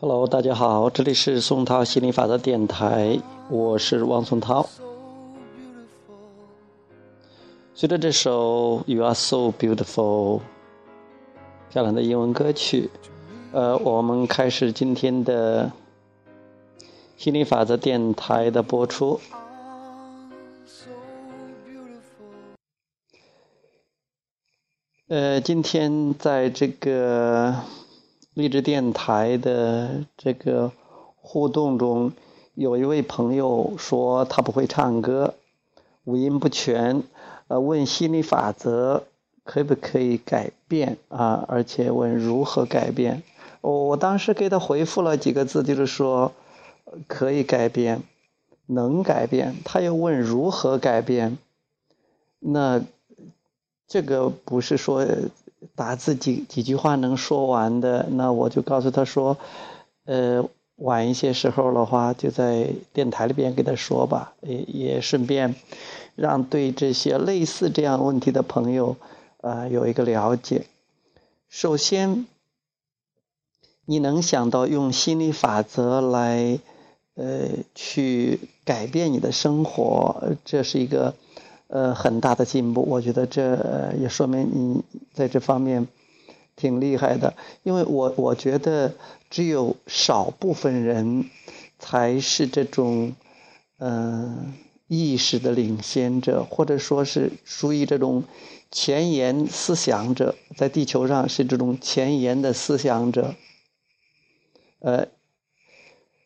Hello，大家好，这里是宋涛心理法则电台，我是汪松涛。随着这首《You Are So Beautiful》漂亮的英文歌曲，呃，我们开始今天的心理法则电台的播出。呃，今天在这个励志电台的这个互动中，有一位朋友说他不会唱歌，五音不全，呃，问心理法则可不可以改变啊？而且问如何改变。我我当时给他回复了几个字，就是说可以改变，能改变。他又问如何改变，那。这个不是说打字几几句话能说完的，那我就告诉他说，呃，晚一些时候的话，就在电台里边给他说吧，也也顺便让对这些类似这样问题的朋友啊有一个了解。首先，你能想到用心理法则来呃去改变你的生活，这是一个。呃，很大的进步，我觉得这也说明你在这方面挺厉害的。因为我我觉得只有少部分人才是这种嗯意识的领先者，或者说是属于这种前沿思想者，在地球上是这种前沿的思想者。呃，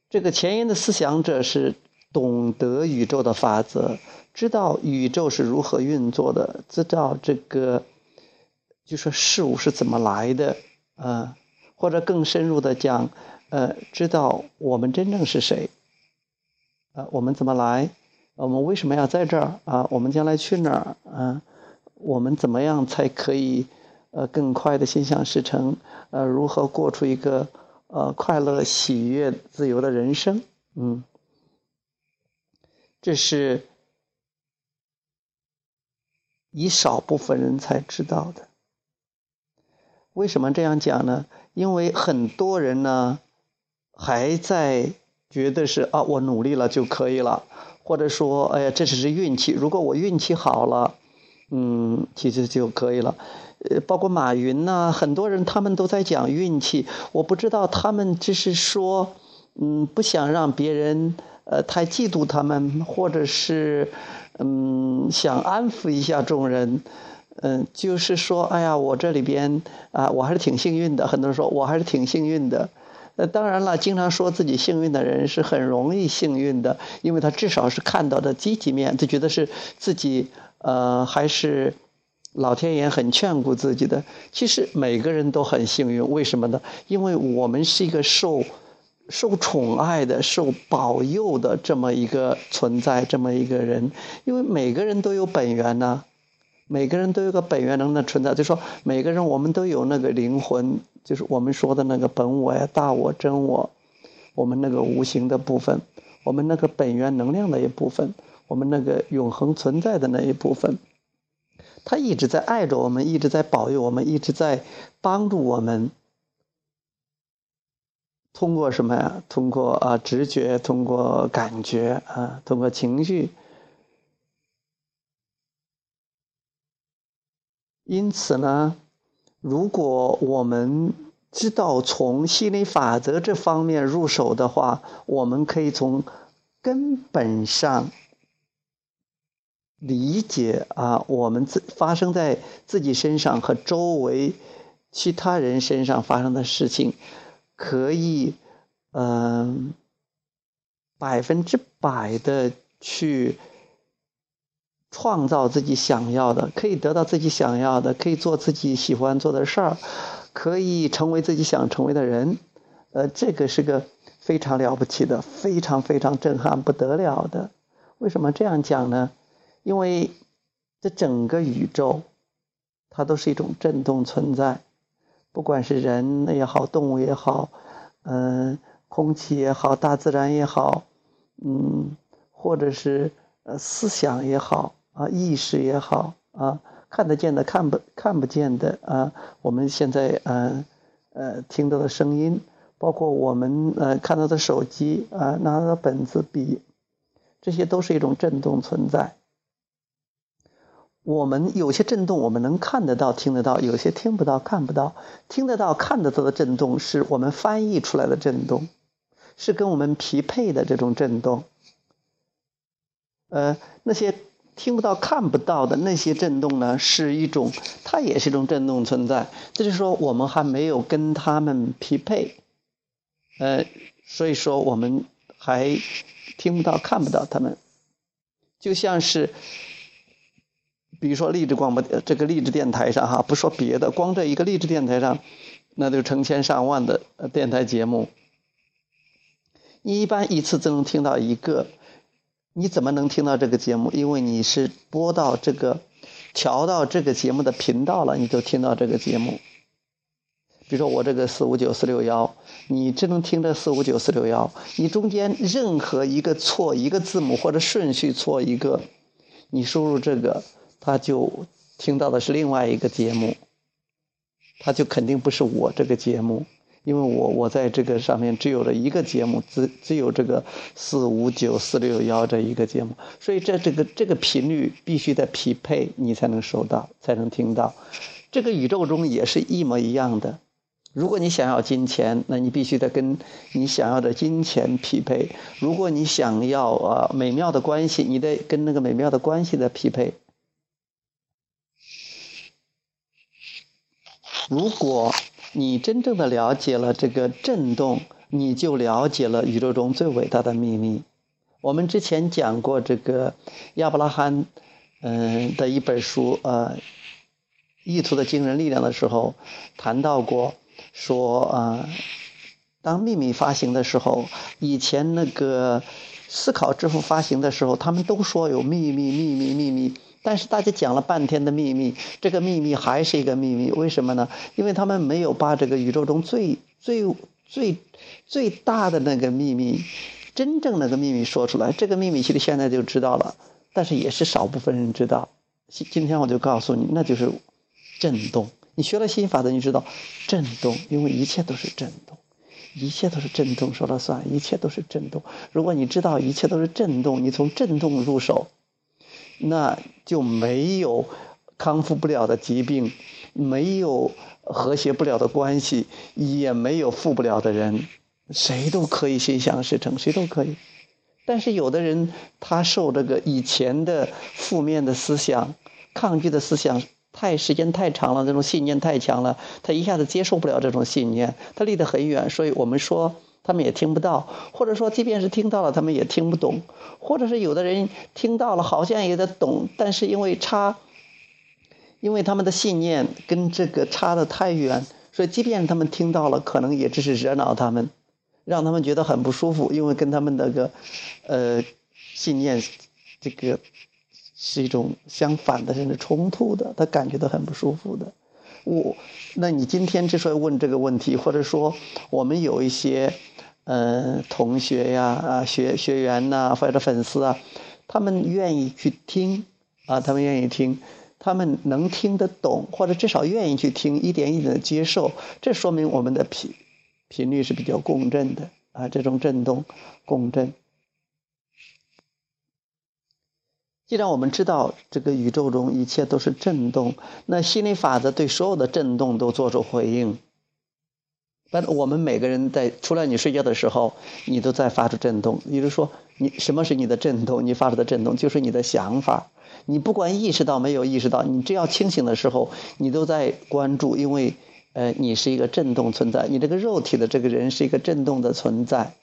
这个前沿的思想者是懂得宇宙的法则。知道宇宙是如何运作的，知道这个，就说事物是怎么来的，啊，或者更深入的讲，呃，知道我们真正是谁，啊，我们怎么来，我们为什么要在这儿，啊，我们将来去哪儿，啊，我们怎么样才可以，呃，更快的心想事成，呃，如何过出一个，呃，快乐、喜悦、自由的人生，嗯，这是。一少部分人才知道的。为什么这样讲呢？因为很多人呢，还在觉得是啊，我努力了就可以了，或者说，哎呀，这只是运气。如果我运气好了，嗯，其实就可以了。呃，包括马云呐，很多人他们都在讲运气。我不知道他们只是说，嗯，不想让别人呃太嫉妒他们，或者是。嗯，想安抚一下众人，嗯，就是说，哎呀，我这里边啊，我还是挺幸运的。很多人说我还是挺幸运的。那当然了，经常说自己幸运的人是很容易幸运的，因为他至少是看到的积极面，他觉得是自己呃还是老天爷很眷顾自己的。其实每个人都很幸运，为什么呢？因为我们是一个受。受宠爱的、受保佑的这么一个存在，这么一个人，因为每个人都有本源呢，每个人都有个本源能的存在，就说每个人我们都有那个灵魂，就是我们说的那个本我呀、大我、真我，我们那个无形的部分，我们那个本源能量的一部分，我们那个永恒存在的那一部分，他一直在爱着我们，一直在保佑我们，一直在帮助我们。通过什么呀？通过啊直觉，通过感觉啊，通过情绪。因此呢，如果我们知道从心理法则这方面入手的话，我们可以从根本上理解啊，我们自发生在自己身上和周围其他人身上发生的事情。可以，嗯，百分之百的去创造自己想要的，可以得到自己想要的，可以做自己喜欢做的事儿，可以成为自己想成为的人。呃，这个是个非常了不起的，非常非常震撼不得了的。为什么这样讲呢？因为这整个宇宙，它都是一种震动存在。不管是人也好，动物也好，嗯，空气也好，大自然也好，嗯，或者是呃思想也好啊，意识也好啊，看得见的，看不看不见的啊，我们现在嗯呃听到的声音，包括我们呃看到的手机啊，拿到的本子笔，这些都是一种震动存在。我们有些震动我们能看得到、听得到，有些听不到、看不到。听得到、看得到的震动是我们翻译出来的震动，是跟我们匹配的这种震动。呃，那些听不到、看不到的那些震动呢，是一种，它也是一种震动存在。这就是说，我们还没有跟他们匹配，呃，所以说我们还听不到、看不到他们，就像是。比如说励志广播这个励志电台上哈，不说别的，光这一个励志电台上，那就成千上万的电台节目。你一般一次只能听到一个，你怎么能听到这个节目？因为你是播到这个，调到这个节目的频道了，你就听到这个节目。比如说我这个四五九四六幺，你只能听着四五九四六幺，你中间任何一个错一个字母或者顺序错一个，你输入这个。他就听到的是另外一个节目，他就肯定不是我这个节目，因为我我在这个上面只有了一个节目，只只有这个四五九四六幺这一个节目，所以这这个这个频率必须得匹配，你才能收到，才能听到。这个宇宙中也是一模一样的。如果你想要金钱，那你必须得跟你想要的金钱匹配；如果你想要啊美妙的关系，你得跟那个美妙的关系的匹配。如果你真正的了解了这个震动，你就了解了宇宙中最伟大的秘密。我们之前讲过这个亚伯拉罕，嗯的一本书，呃，意图的惊人力量的时候，谈到过，说啊，当秘密发行的时候，以前那个思考致富发行的时候，他们都说有秘密，秘密，秘密。但是大家讲了半天的秘密，这个秘密还是一个秘密，为什么呢？因为他们没有把这个宇宙中最最最最大的那个秘密，真正那个秘密说出来。这个秘密其实现在就知道了，但是也是少部分人知道。今今天我就告诉你，那就是震动。你学了心法的，你知道震动，因为一切都是震动，一切都是震动说了算，一切都是震动。如果你知道一切都是震动，你从震动入手。那就没有康复不了的疾病，没有和谐不了的关系，也没有富不了的人，谁都可以心想事成，谁都可以。但是有的人他受这个以前的负面的思想、抗拒的思想太时间太长了，这种信念太强了，他一下子接受不了这种信念，他离得很远。所以我们说。他们也听不到，或者说，即便是听到了，他们也听不懂，或者是有的人听到了，好像也得懂，但是因为差，因为他们的信念跟这个差的太远，所以即便他们听到了，可能也只是惹恼他们，让他们觉得很不舒服，因为跟他们那个，呃，信念，这个是一种相反的，甚至冲突的，他感觉到很不舒服的。我，那你今天之所以问这个问题，或者说我们有一些。呃，同学呀，啊，学学员呐，或者粉丝啊，他们愿意去听，啊，他们愿意听，他们能听得懂，或者至少愿意去听，一点一点的接受，这说明我们的频频率是比较共振的，啊，这种振动共振。既然我们知道这个宇宙中一切都是振动，那心理法则对所有的振动都做出回应。但我们每个人在除了你睡觉的时候，你都在发出震动。也就是说，你什么是你的震动？你发出的震动就是你的想法。你不管意识到没有意识到，你只要清醒的时候，你都在关注，因为呃，你是一个震动存在。你这个肉体的这个人是一个震动的存在，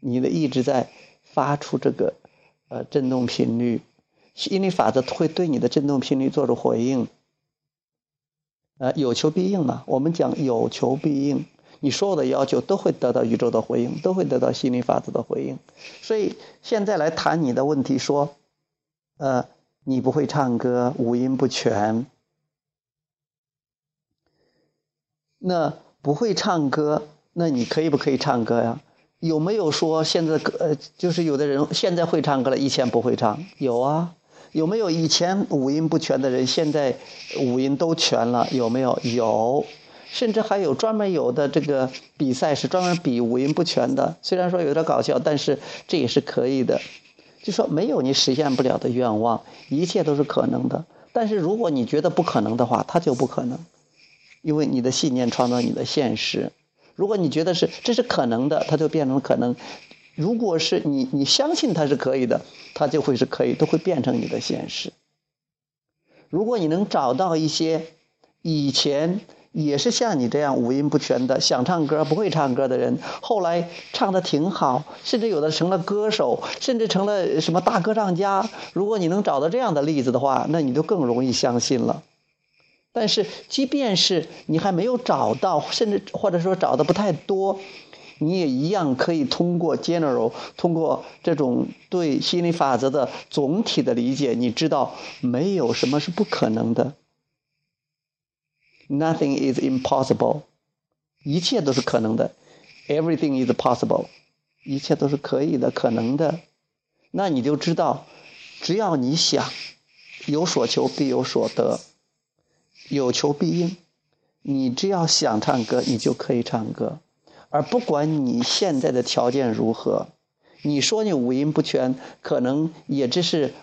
你的一直在发出这个呃振动频率，心理法则会对你的振动频率做出回应。呃，有求必应嘛。我们讲有求必应，你所有的要求都会得到宇宙的回应，都会得到心理法则的回应。所以现在来谈你的问题，说，呃，你不会唱歌，五音不全。那不会唱歌，那你可以不可以唱歌呀？有没有说现在呃，就是有的人现在会唱歌了，以前不会唱？有啊。有没有以前五音不全的人，现在五音都全了？有没有？有。甚至还有专门有的这个比赛是专门比五音不全的。虽然说有点搞笑，但是这也是可以的。就说没有你实现不了的愿望，一切都是可能的。但是如果你觉得不可能的话，它就不可能，因为你的信念创造你的现实。如果你觉得是这是可能的，它就变成可能；如果是你你相信它是可以的，它就会是可以，都会变成你的现实。如果你能找到一些以前也是像你这样五音不全的想唱歌不会唱歌的人，后来唱的挺好，甚至有的成了歌手，甚至成了什么大歌唱家。如果你能找到这样的例子的话，那你就更容易相信了。但是，即便是你还没有找到，甚至或者说找的不太多。你也一样可以通过 general，通过这种对心理法则的总体的理解，你知道没有什么是不可能的。Nothing is impossible，一切都是可能的。Everything is possible，一切都是可以的、可能的。那你就知道，只要你想，有所求必有所得，有求必应。你只要想唱歌，你就可以唱歌。而不管你现在的条件如何，你说你五音不全，可能也只是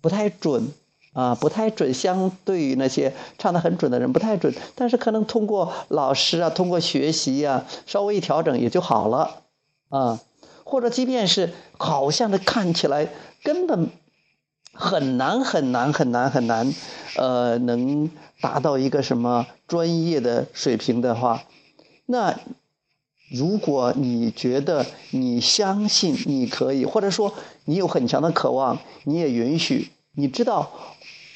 不太准啊，不太准。相对于那些唱得很准的人，不太准。但是可能通过老师啊，通过学习呀，稍微一调整也就好了啊。或者即便是好像的看起来根本很难很难很难很难，呃，能达到一个什么专业的水平的话，那。如果你觉得你相信你可以，或者说你有很强的渴望，你也允许。你知道，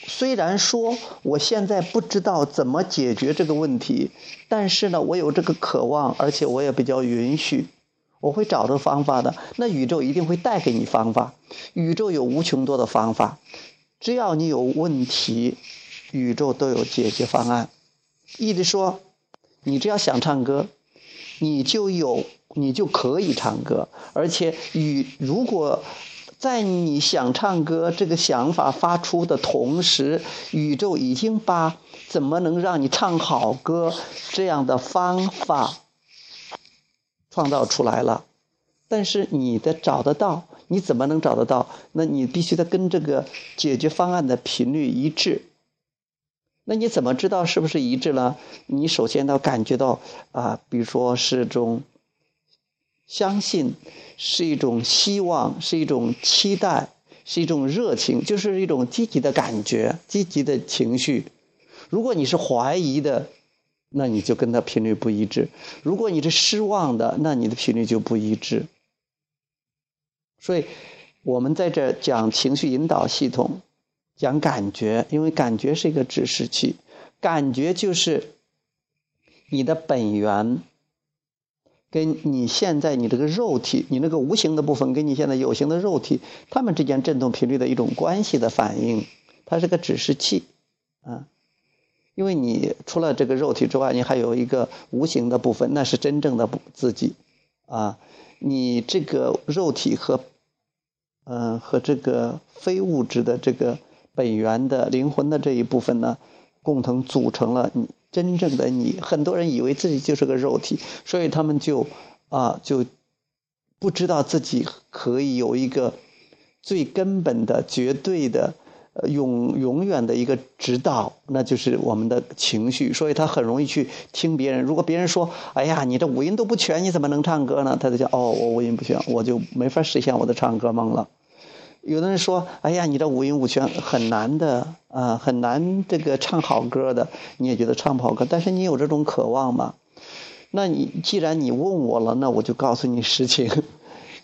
虽然说我现在不知道怎么解决这个问题，但是呢，我有这个渴望，而且我也比较允许，我会找到方法的。那宇宙一定会带给你方法。宇宙有无穷多的方法，只要你有问题，宇宙都有解决方案。一直说，你只要想唱歌。你就有，你就可以唱歌，而且与如果在你想唱歌这个想法发出的同时，宇宙已经把怎么能让你唱好歌这样的方法创造出来了。但是你的找得到，你怎么能找得到？那你必须得跟这个解决方案的频率一致。那你怎么知道是不是一致呢？你首先要感觉到啊，比如说是种相信，是一种希望，是一种期待，是一种热情，就是一种积极的感觉、积极的情绪。如果你是怀疑的，那你就跟他频率不一致；如果你是失望的，那你的频率就不一致。所以，我们在这讲情绪引导系统。讲感觉，因为感觉是一个指示器，感觉就是你的本源，跟你现在你这个肉体，你那个无形的部分跟你现在有形的肉体，它们之间振动频率的一种关系的反应，它是个指示器，啊，因为你除了这个肉体之外，你还有一个无形的部分，那是真正的自己，啊，你这个肉体和，嗯，和这个非物质的这个。本源的灵魂的这一部分呢，共同组成了你真正的你。很多人以为自己就是个肉体，所以他们就啊就不知道自己可以有一个最根本的、绝对的、永永远的一个指导，那就是我们的情绪。所以他很容易去听别人。如果别人说：“哎呀，你这五音都不全，你怎么能唱歌呢？”他就讲：“哦，我五音不全，我就没法实现我的唱歌梦了。”有的人说：“哎呀，你这五音五全很难的啊，很难这个唱好歌的。你也觉得唱不好歌，但是你有这种渴望吗？那你既然你问我了，那我就告诉你实情，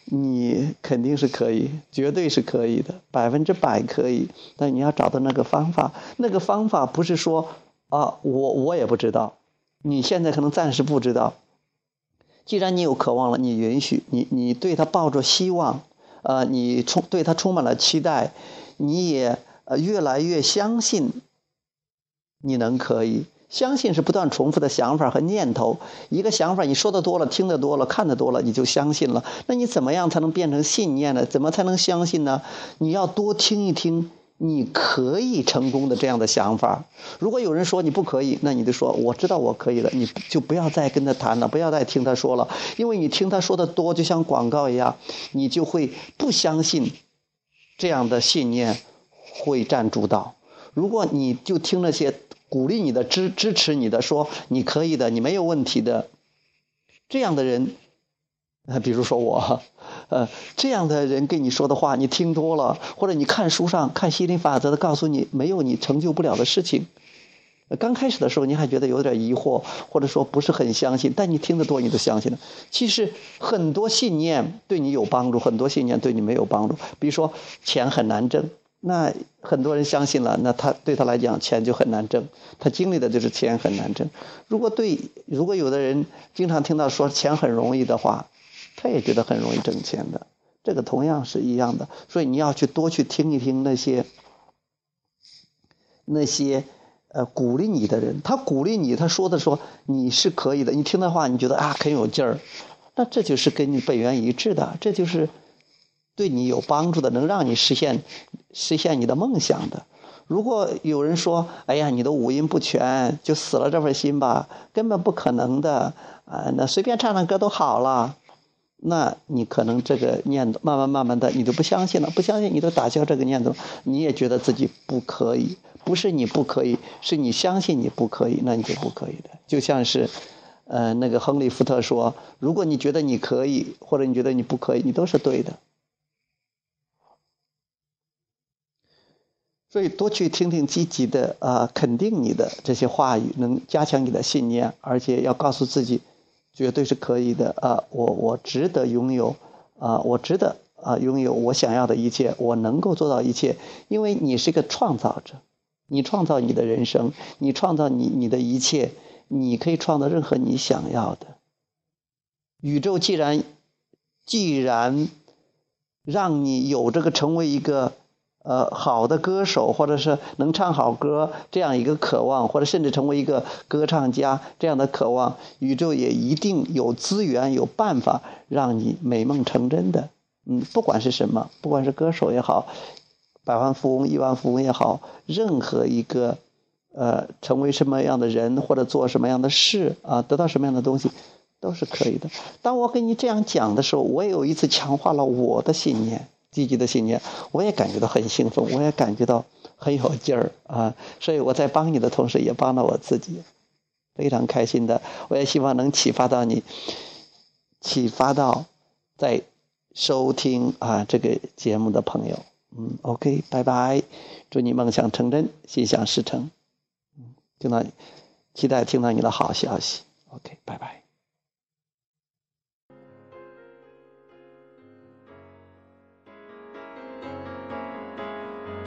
你肯定是可以，绝对是可以的，百分之百可以。但你要找到那个方法，那个方法不是说啊，我我也不知道，你现在可能暂时不知道。既然你有渴望了，你允许你，你对他抱着希望。”呃，你充对他充满了期待，你也呃越来越相信你能可以。相信是不断重复的想法和念头。一个想法你说的多了，听得多了，看得多了，你就相信了。那你怎么样才能变成信念呢？怎么才能相信呢？你要多听一听你可以成功的这样的想法。如果有人说你不可以，那你就说我知道我可以了，你就不要再跟他谈了，不要再听他说了，因为你听他说的多，就像广告一样，你就会不相信这样的信念会占主导。如果你就听那些鼓励你的、支支持你的，说你可以的，你没有问题的，这样的人，比如说我。呃，这样的人跟你说的话，你听多了，或者你看书上看心理法则的，告诉你没有你成就不了的事情。刚开始的时候，你还觉得有点疑惑，或者说不是很相信，但你听得多，你都相信了。其实很多信念对你有帮助，很多信念对你没有帮助。比如说钱很难挣，那很多人相信了，那他对他来讲钱就很难挣，他经历的就是钱很难挣。如果对，如果有的人经常听到说钱很容易的话。他也觉得很容易挣钱的，这个同样是一样的，所以你要去多去听一听那些那些呃鼓励你的人，他鼓励你，他说的说你是可以的，你听的话，你觉得啊很有劲儿，那这就是跟你本源一致的，这就是对你有帮助的，能让你实现实现你的梦想的。如果有人说，哎呀，你的五音不全，就死了这份心吧，根本不可能的啊，那随便唱唱歌都好了。那你可能这个念头慢慢慢慢的，你都不相信了，不相信你都打消这个念头，你也觉得自己不可以，不是你不可以，是你相信你不可以，那你就不可以的。就像是，呃，那个亨利·福特说，如果你觉得你可以，或者你觉得你不可以，你都是对的。所以多去听听积极的啊，肯定你的这些话语，能加强你的信念，而且要告诉自己。绝对是可以的啊！我我值得拥有啊！我值得啊拥有我想要的一切，我能够做到一切，因为你是个创造者，你创造你的人生，你创造你你的一切，你可以创造任何你想要的。宇宙既然既然让你有这个成为一个。呃，好的歌手，或者是能唱好歌这样一个渴望，或者甚至成为一个歌唱家这样的渴望，宇宙也一定有资源、有办法让你美梦成真的。嗯，不管是什么，不管是歌手也好，百万富翁、亿万富翁也好，任何一个呃，成为什么样的人或者做什么样的事啊，得到什么样的东西，都是可以的。当我跟你这样讲的时候，我也有一次强化了我的信念。积极的信念，我也感觉到很兴奋，我也感觉到很有劲儿啊！所以我在帮你的同时，也帮了我自己，非常开心的。我也希望能启发到你，启发到在收听啊这个节目的朋友。嗯，OK，拜拜，祝你梦想成真，心想事成。嗯，听到，期待听到你的好消息。OK，拜拜。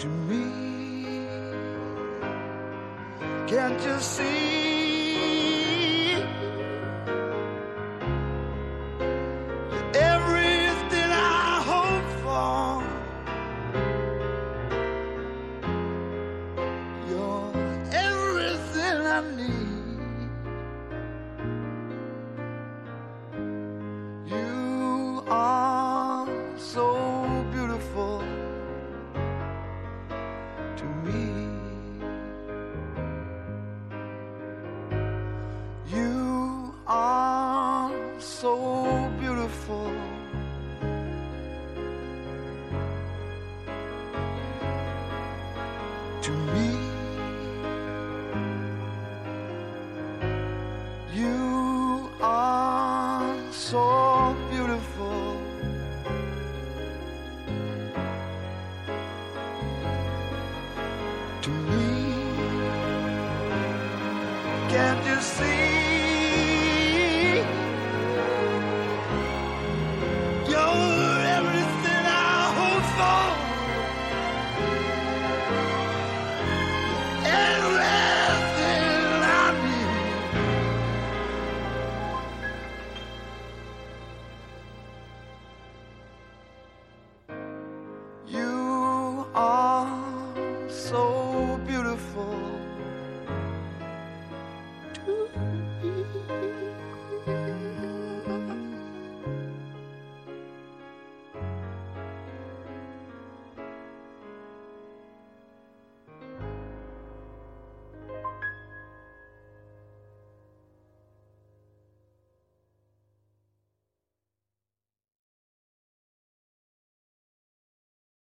To me. Can't you see? 祝你。